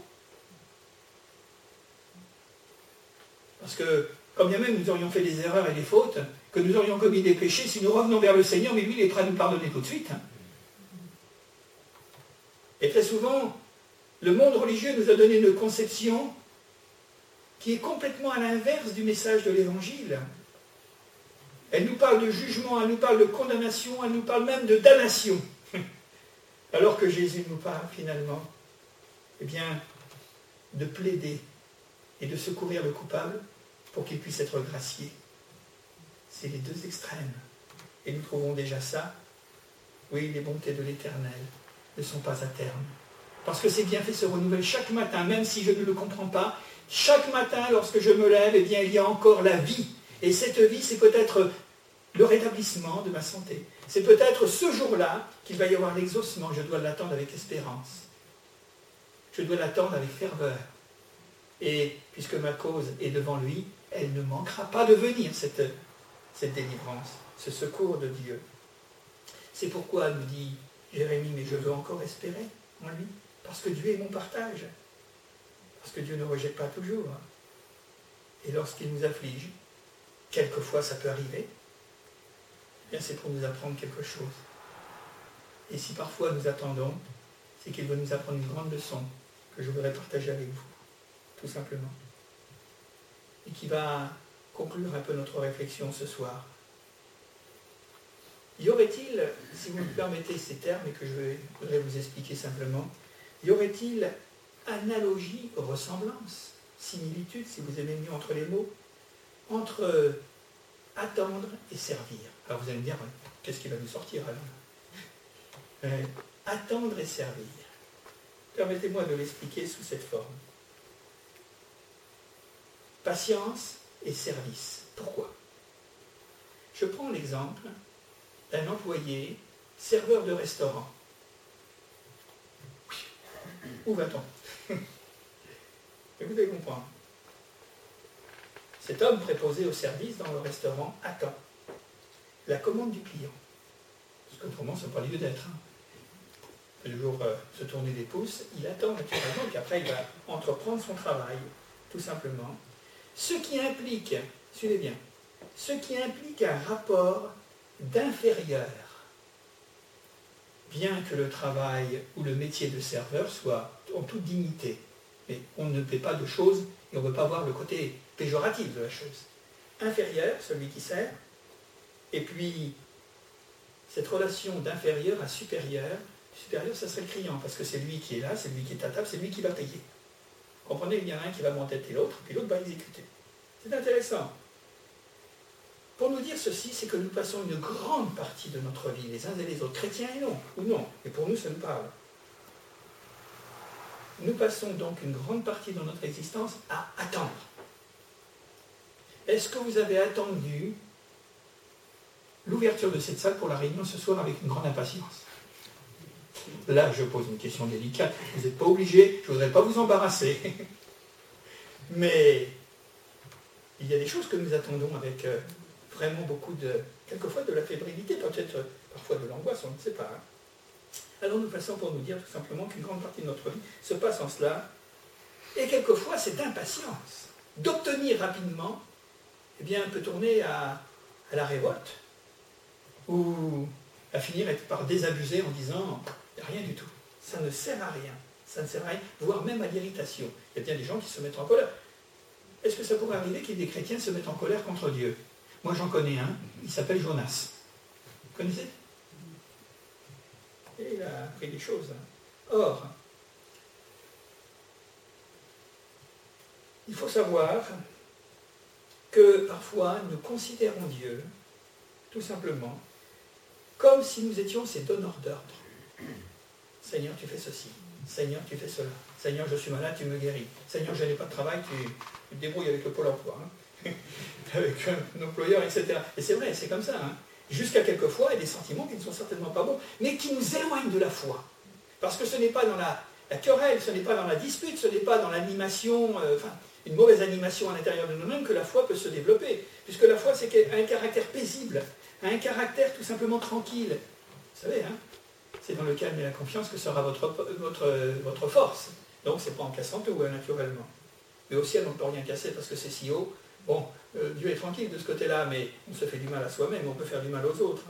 Parce que, quand bien même nous aurions fait des erreurs et des fautes, que nous aurions commis des péchés, si nous revenons vers le Seigneur, mais lui, il est prêt à nous pardonner tout de suite. Et très souvent, le monde religieux nous a donné une conception qui est complètement à l'inverse du message de l'Évangile. Elle nous parle de jugement, elle nous parle de condamnation, elle nous parle même de damnation. Alors que Jésus nous parle finalement, eh bien, de plaider et de secourir le coupable pour qu'il puisse être gracié. C'est les deux extrêmes. Et nous trouvons déjà ça. Oui, les bontés de l'Éternel ne sont pas à terme. Parce que ces bienfaits se renouvellent chaque matin, même si je ne le comprends pas. Chaque matin, lorsque je me lève, eh bien, il y a encore la vie. Et cette vie, c'est peut-être le rétablissement de ma santé. C'est peut-être ce jour-là qu'il va y avoir l'exaucement. Je dois l'attendre avec espérance. Je dois l'attendre avec ferveur. Et puisque ma cause est devant lui, elle ne manquera pas de venir, cette, cette délivrance, ce secours de Dieu. C'est pourquoi, nous dit Jérémie, mais je veux encore espérer en lui, parce que Dieu est mon partage, parce que Dieu ne rejette pas toujours. Et lorsqu'il nous afflige, quelquefois ça peut arriver, eh c'est pour nous apprendre quelque chose. Et si parfois nous attendons, c'est qu'il veut nous apprendre une grande leçon que je voudrais partager avec vous, tout simplement. Et qui va conclure un peu notre réflexion ce soir. Y aurait-il, si vous me permettez ces termes et que je voudrais vous expliquer simplement, y aurait-il analogie, ressemblance similitude, si vous aimez mieux entre les mots, entre attendre et servir? Alors vous allez me dire, qu'est-ce qui va nous sortir alors? Euh, Attendre et servir. Permettez-moi de l'expliquer sous cette forme. Patience et service. Pourquoi? Je prends l'exemple d'un employé serveur de restaurant. Où va-t-on? Vous allez comprendre. Cet homme préposé au service dans le restaurant attend la commande du client. Parce qu'autrement, ce n'est pas lieu d'être. Hein. Toujours euh, se tourner les pouces, il attend naturellement, puis après il va entreprendre son travail, tout simplement. Ce qui implique, suivez bien, ce qui implique un rapport d'inférieur. Bien que le travail ou le métier de serveur soit en toute dignité, mais on ne paie pas de choses et on ne veut pas voir le côté péjoratif de la chose. Inférieur, celui qui sert, et puis cette relation d'inférieur à supérieur, supérieur, ça serait le client, parce que c'est lui qui est là, c'est lui qui est à table, c'est lui qui va payer. Comprenez, il y en a un qui va m'entêter l'autre, puis l'autre va exécuter. C'est intéressant. Pour nous dire ceci, c'est que nous passons une grande partie de notre vie, les uns et les autres, chrétiens et non, ou non, et pour nous ça nous parle. Nous passons donc une grande partie de notre existence à attendre. Est-ce que vous avez attendu l'ouverture de cette salle pour la réunion ce soir avec une grande impatience? Là, je pose une question délicate. Vous n'êtes pas obligé, je ne voudrais pas vous embarrasser. Mais il y a des choses que nous attendons avec euh, vraiment beaucoup de, quelquefois de la fébrilité, peut-être parfois de l'angoisse, on ne sait pas. Hein. Alors nous passons pour nous dire tout simplement qu'une grande partie de notre vie se passe en cela. Et quelquefois, cette impatience d'obtenir rapidement, eh bien, peut tourner à, à la révolte, ou à finir par désabuser en disant rien du tout. Ça ne sert à rien. Ça ne sert à rien, voire même à l'irritation. Il y a bien des gens qui se mettent en colère. Est-ce que ça pourrait arriver qu'il y ait des chrétiens se mettent en colère contre Dieu? Moi j'en connais un, il s'appelle Jonas. Vous connaissez? Et il a appris des choses. Or, il faut savoir que parfois nous considérons Dieu, tout simplement, comme si nous étions ses donneurs d'ordre. Seigneur, tu fais ceci. Seigneur, tu fais cela. Seigneur, je suis malade, tu me guéris. Seigneur, je n'ai pas de travail, tu, te débrouilles avec le pôle emploi, hein. avec un employeur, etc. Et c'est vrai, c'est comme ça. Hein. Jusqu'à quelquefois, il y a des sentiments qui ne sont certainement pas bons, mais qui nous éloignent de la foi. Parce que ce n'est pas dans la, querelle, ce n'est pas dans la dispute, ce n'est pas dans l'animation, euh, enfin, une mauvaise animation à l'intérieur de nous-mêmes que la foi peut se développer. Puisque la foi, c'est un caractère paisible, un caractère tout simplement tranquille. Vous savez, hein c'est dans le calme et la confiance que sera votre, votre, votre force. Donc c'est pas en cassant tout, hein, naturellement. Mais au ciel, on ne peut rien casser parce que c'est si haut. Bon, euh, Dieu est tranquille de ce côté-là, mais on se fait du mal à soi-même, on peut faire du mal aux autres.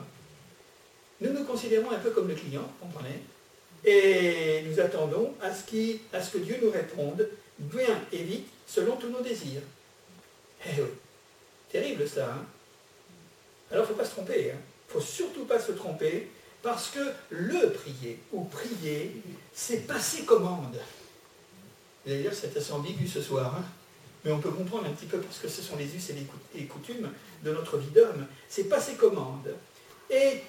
Nous nous considérons un peu comme le client, comprenez? Et nous attendons à ce, que Dieu nous réponde bien et vite, selon tous nos désirs. Eh terrible ça. Hein? Alors il ne faut pas se tromper. Il hein ne faut surtout pas se tromper parce que le prier ou prier, c'est passer commande. Dire c'est assez ambigu ce soir, hein. Mais on peut comprendre un petit peu parce que ce sont les us et les coutumes de notre vie d'homme. C'est passer commande. Et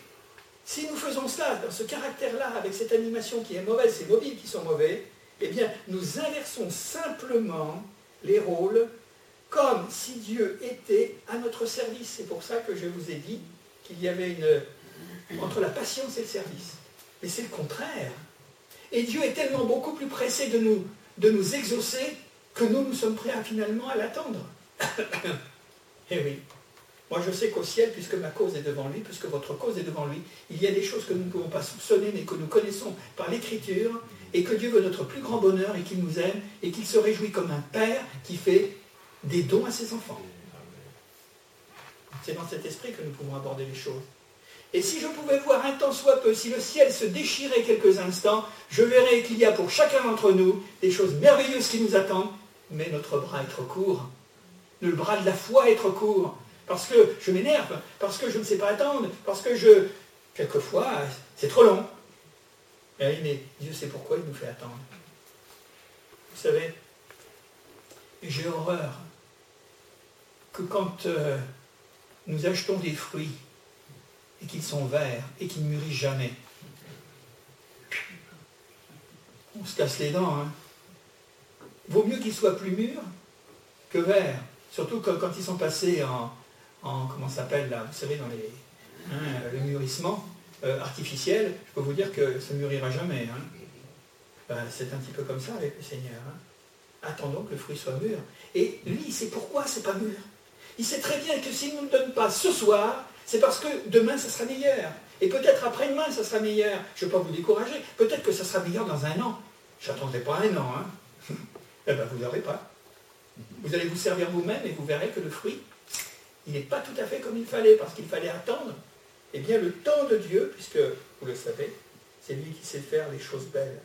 si nous faisons cela dans ce caractère-là, avec cette animation qui est mauvaise, ces mobiles qui sont mauvais, eh bien, nous inversons simplement les rôles comme si Dieu était à notre service. C'est pour ça que je vous ai dit qu'il y avait une entre la patience et le service. Mais c'est le contraire. Et Dieu est tellement beaucoup plus pressé de nous exaucer que nous, nous sommes prêts à, finalement à l'attendre. Eh oui. Moi, je sais qu'au ciel, puisque ma cause est devant lui, puisque votre cause est devant lui, il y a des choses que nous ne pouvons pas soupçonner, mais que nous connaissons par l'Écriture, et que Dieu veut notre plus grand bonheur, et qu'il nous aime, et qu'il se réjouit comme un père qui fait des dons à ses enfants. C'est dans cet esprit que nous pouvons aborder les choses. Et si je pouvais voir un temps soit peu, si le ciel se déchirait quelques instants, je verrais qu'il y a pour chacun d'entre nous des choses merveilleuses qui nous attendent, mais notre bras est trop court. Le bras de la foi est trop court. Parce que je m'énerve, parce que je ne sais pas attendre, parce que je... Quelquefois, c'est trop long. Mais Dieu sait pourquoi il nous fait attendre. Vous savez, j'ai horreur que quand euh, nous achetons des fruits et qu'ils sont verts et qu'ils ne mûrissent jamais, on se casse les dents. Hein. Vaut mieux qu'ils soient plus mûrs que verts. Surtout quand, ils sont passés en, en comment s'appelle là, vous savez, dans les, hein, le mûrissement euh, artificiel, je peux vous dire que ça ne mûrira jamais. Hein. Ben, c'est un petit peu comme ça avec le Seigneur. Hein. Attendons que le fruit soit mûr. Et lui, il sait pourquoi c'est pas mûr. Il sait très bien que s'il ne nous donne pas ce soir, c'est parce que demain, ça sera meilleur. Et peut-être après-demain, ça sera meilleur. Je ne veux pas vous décourager. Peut-être que ça sera meilleur dans un an. Je n'attendrai pas un an. Hein. Eh bien, vous n'aurez pas. Vous allez vous servir vous-même et vous verrez que le fruit, il n'est pas tout à fait comme il fallait, parce qu'il fallait attendre. Eh bien, le temps de Dieu, puisque vous le savez, c'est lui qui sait faire les choses belles.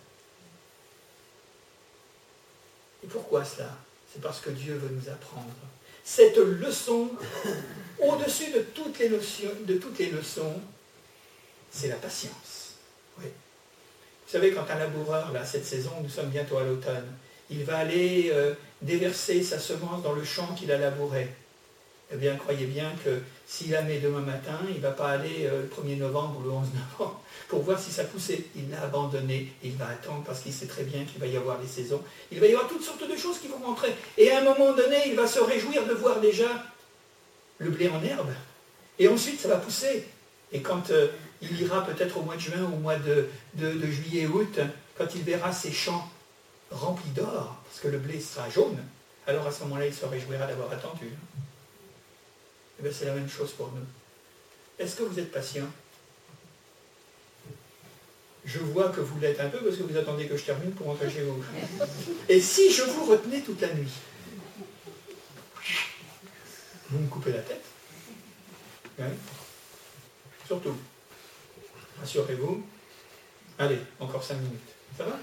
Et pourquoi cela? C'est parce que Dieu veut nous apprendre. Cette leçon, au-dessus de toutes les leçons, c'est la patience. Vous savez, quand un laboureur, là, cette saison, nous sommes bientôt à l'automne, il va aller euh, déverser sa semence dans le champ qu'il a labouré. Eh bien, croyez bien que s'il la met demain matin, il ne va pas aller euh, le 1er novembre ou le 11 novembre pour voir si ça poussait. Il l'a abandonné, il va attendre parce qu'il sait très bien qu'il va y avoir les saisons. Il va y avoir toutes sortes de choses qui vont rentrer. Et à un moment donné, il va se réjouir de voir déjà le blé en herbe. Et ensuite, ça va pousser. Et quand euh, il ira peut-être au mois de juin, au mois de, juillet, août, quand il verra ses champs remplis d'or, parce que le blé sera jaune, alors à ce moment-là, il se réjouira d'avoir attendu. Eh bien, c'est la même chose pour nous. Est-ce que vous êtes patient? Je vois que vous l'êtes un peu parce que vous attendez que je termine pour rentrer chez vous. Et si je vous retenais toute la nuit? Vous me coupez la tête Surtout. Rassurez-vous. Allez, encore cinq minutes. Ça va? Et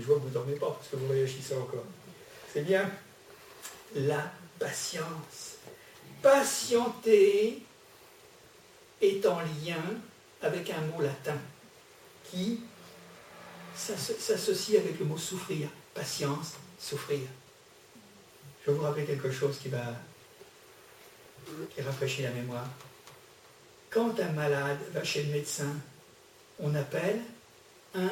je vois que vous ne dormez pas parce que vous réagissez encore. C'est bien. La patience. Patienter est en lien avec un mot latin qui s'associe avec le mot souffrir. Patience, souffrir. Je vais vous rappeler quelque chose qui va qui rafraîchit la mémoire. Quand un malade va chez le médecin, on appelle un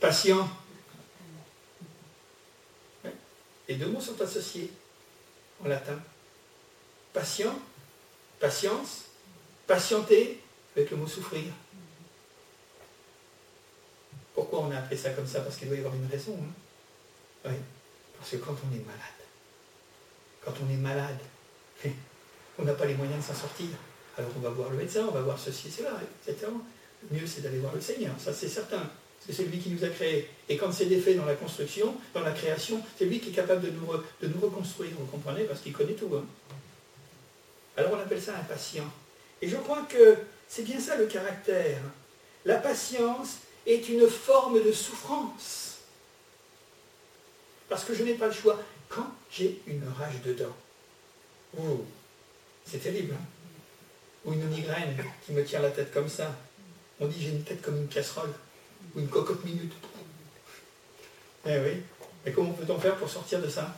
patient. Les deux mots sont associés en latin. Patient, patience, patienter avec le mot souffrir. Pourquoi on a appelé ça comme ça? Parce qu'il doit y avoir une raison. Hein. oui. Parce que quand on est malade, quand on est malade, on n'a pas les moyens de s'en sortir. Alors on va voir le médecin, on va voir ceci cela, etc. Le mieux c'est d'aller voir le Seigneur, ça c'est certain. C'est lui qui nous a créés. Et quand c'est défait dans la construction, dans la création, c'est lui qui est capable de nous, reconstruire, vous comprenez Parce qu'il connaît tout. Hein. Alors on appelle ça un patient. Et je crois que c'est bien ça le caractère. La patience est une forme de souffrance. Parce que je n'ai pas le choix. Quand j'ai une rage de dents, oh, c'est terrible, hein ou une migraine qui me tient la tête comme ça. On dit j'ai une tête comme une casserole ou une cocotte minute. Eh oui. Et comment peut-on faire pour sortir de ça?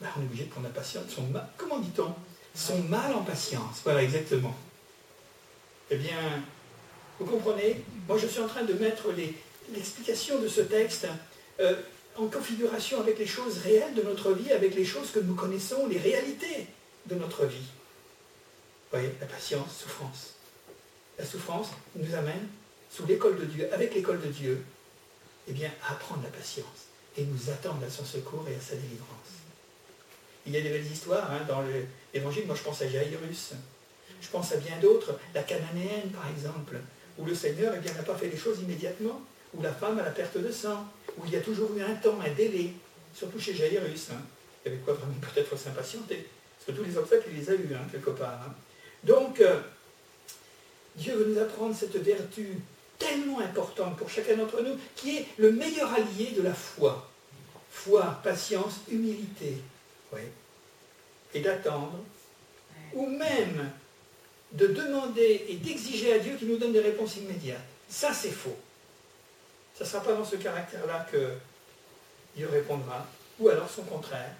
Ben, On est obligé de prendre la patience. Son mal, comment dit-on? Son mal en patience. Voilà, exactement. Eh bien, vous comprenez? Moi, je suis en train de mettre l'explication de ce texte euh, en configuration avec les choses réelles de notre vie, avec les choses que nous connaissons, les réalités de notre vie. Vous voyez, la patience, souffrance. La souffrance nous amène sous l'école de Dieu, avec l'école de Dieu, eh bien, apprendre la patience et nous attendre à son secours et à sa délivrance. Il y a des belles histoires hein, dans l'évangile. Moi, je pense à Jairus. Je pense à bien d'autres. La cananéenne, par exemple, où le Seigneur eh n'a pas fait les choses immédiatement, où la femme a la perte de sang, où il y a toujours eu un temps, un délai, surtout chez Jairus. Hein. Il y avait quoi vraiment peut-être s'impatienter. Parce que tous les obstacles, il les a eus, hein, quelque part. Hein. Donc, euh, Dieu veut nous apprendre cette vertu tellement importante pour chacun d'entre nous, qui est le meilleur allié de la foi. Foi, patience, humilité. Oui. Et d'attendre, ou même de demander et d'exiger à Dieu qu'il nous donne des réponses immédiates. Ça, c'est faux. Ça ne sera pas dans ce caractère-là que Dieu répondra, ou alors son contraire.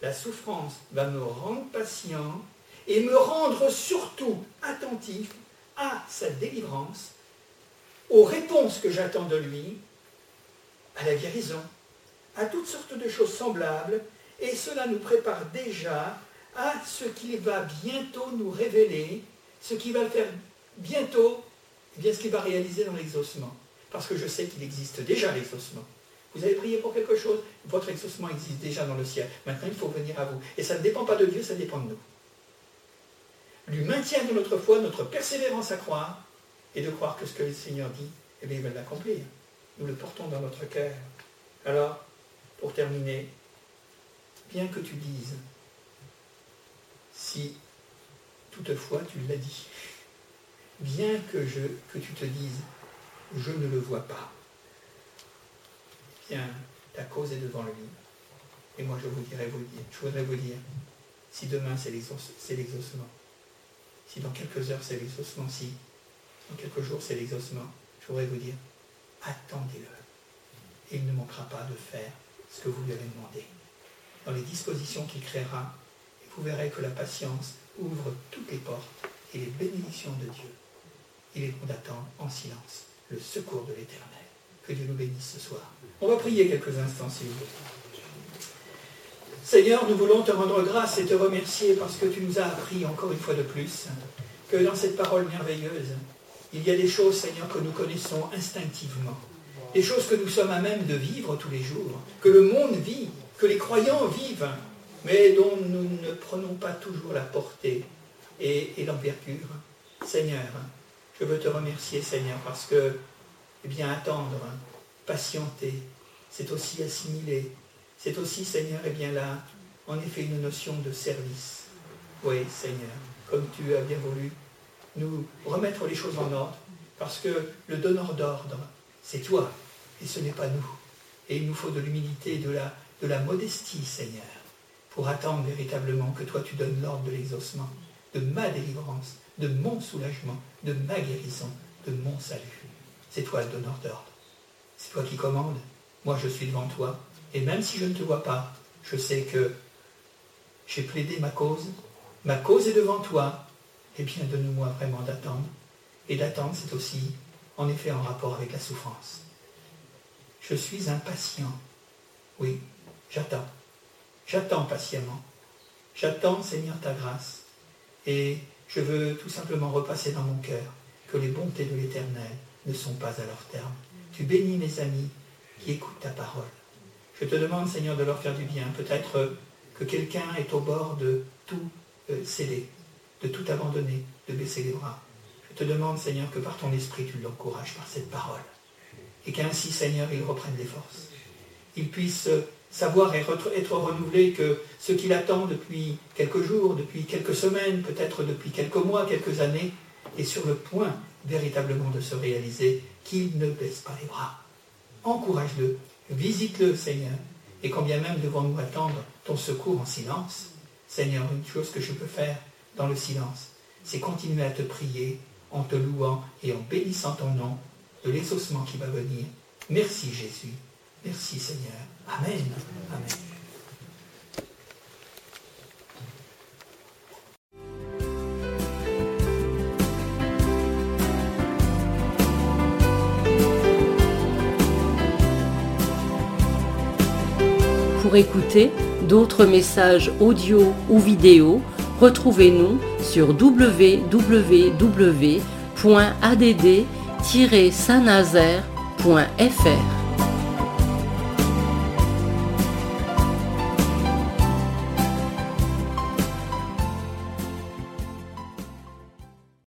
La souffrance va me rendre patient et me rendre surtout attentif à sa délivrance, aux réponses que j'attends de lui, à la guérison, à toutes sortes de choses semblables, et cela nous prépare déjà à ce qu'il va bientôt nous révéler, ce qu'il va faire bientôt, eh bien ce qu'il va réaliser dans l'exaucement. Parce que je sais qu'il existe déjà l'exaucement. Vous avez prié pour quelque chose, votre exaucement existe déjà dans le ciel. Maintenant, il faut venir à vous. Et ça ne dépend pas de Dieu, ça dépend de nous. Lui maintient de notre foi, notre persévérance à croire, et de croire que ce que le Seigneur dit, eh bien, il va l'accomplir. Nous le portons dans notre cœur. Alors, pour terminer, bien que tu dises, si toutefois tu l'as dit, bien que, je, que tu te dises, je ne le vois pas, bien, ta cause est devant lui. Et moi, je vous dirais vous dire, je voudrais vous dire, si demain c'est l'exaucement, si dans quelques heures c'est l'exaucement, si dans quelques jours c'est l'exaucement, je voudrais vous dire, attendez-le. Il ne manquera pas de faire ce que vous lui avez demandé. Dans les dispositions qu'il créera, vous verrez que la patience ouvre toutes les portes et les bénédictions de Dieu. Il est bon d'attendre en silence le secours de l'Éternel. Que Dieu nous bénisse ce soir. On va prier quelques instants, s'il vous plaît. Seigneur, nous voulons te rendre grâce et te remercier parce que tu nous as appris encore une fois de plus que dans cette parole merveilleuse, il y a des choses, Seigneur, que nous connaissons instinctivement, des choses que nous sommes à même de vivre tous les jours, que le monde vit, que les croyants vivent, mais dont nous ne prenons pas toujours la portée et, l'envergure. Seigneur, je veux te remercier, Seigneur, parce que eh bien, attendre, patienter, c'est aussi assimiler. C'est aussi, Seigneur, eh bien là, en effet, une notion de service. Oui, Seigneur, comme tu as bien voulu nous remettre les choses en ordre, parce que le donneur d'ordre, c'est toi, et ce n'est pas nous. Et il nous faut de l'humilité, de la, de la modestie, Seigneur, pour attendre véritablement que toi tu donnes l'ordre de l'exaucement, de ma délivrance, de mon soulagement, de ma guérison, de mon salut. C'est toi le donneur d'ordre. C'est toi qui commandes. Moi, je suis devant toi. Et même si je ne te vois pas, je sais que j'ai plaidé ma cause. Ma cause est devant toi. Eh bien, donne-moi vraiment d'attendre. Et d'attendre, c'est aussi, en effet, en rapport avec la souffrance. Je suis impatient. Oui, j'attends. J'attends patiemment. J'attends, Seigneur, ta grâce. Et je veux tout simplement repasser dans mon cœur que les bontés de l'Éternel ne sont pas à leur terme. Tu bénis mes amis qui écoutent ta parole. Je te demande, Seigneur, de leur faire du bien. Peut-être que quelqu'un est au bord de tout euh, sceller, de tout abandonner, de baisser les bras. Je te demande, Seigneur, que par ton esprit, tu l'encourages par cette parole. Et qu'ainsi, Seigneur, il reprenne des forces. Il puisse savoir être, être renouvelé, que ce qu'il attend depuis quelques jours, depuis quelques semaines, peut-être depuis quelques mois, quelques années, est sur le point véritablement de se réaliser, qu'il ne baisse pas les bras. Encourage-le, visite-le, Seigneur, et quand bien même devons-nous attendre ton secours en silence, Seigneur, une chose que je peux faire dans le silence, c'est continuer à te prier en te louant et en bénissant ton nom de l'exaucement qui va venir. Merci Jésus. Merci Seigneur. Amen. Amen. Pour écouter d'autres messages audio ou vidéo, retrouvez-nous sur www.add-saint-nazaire.fr.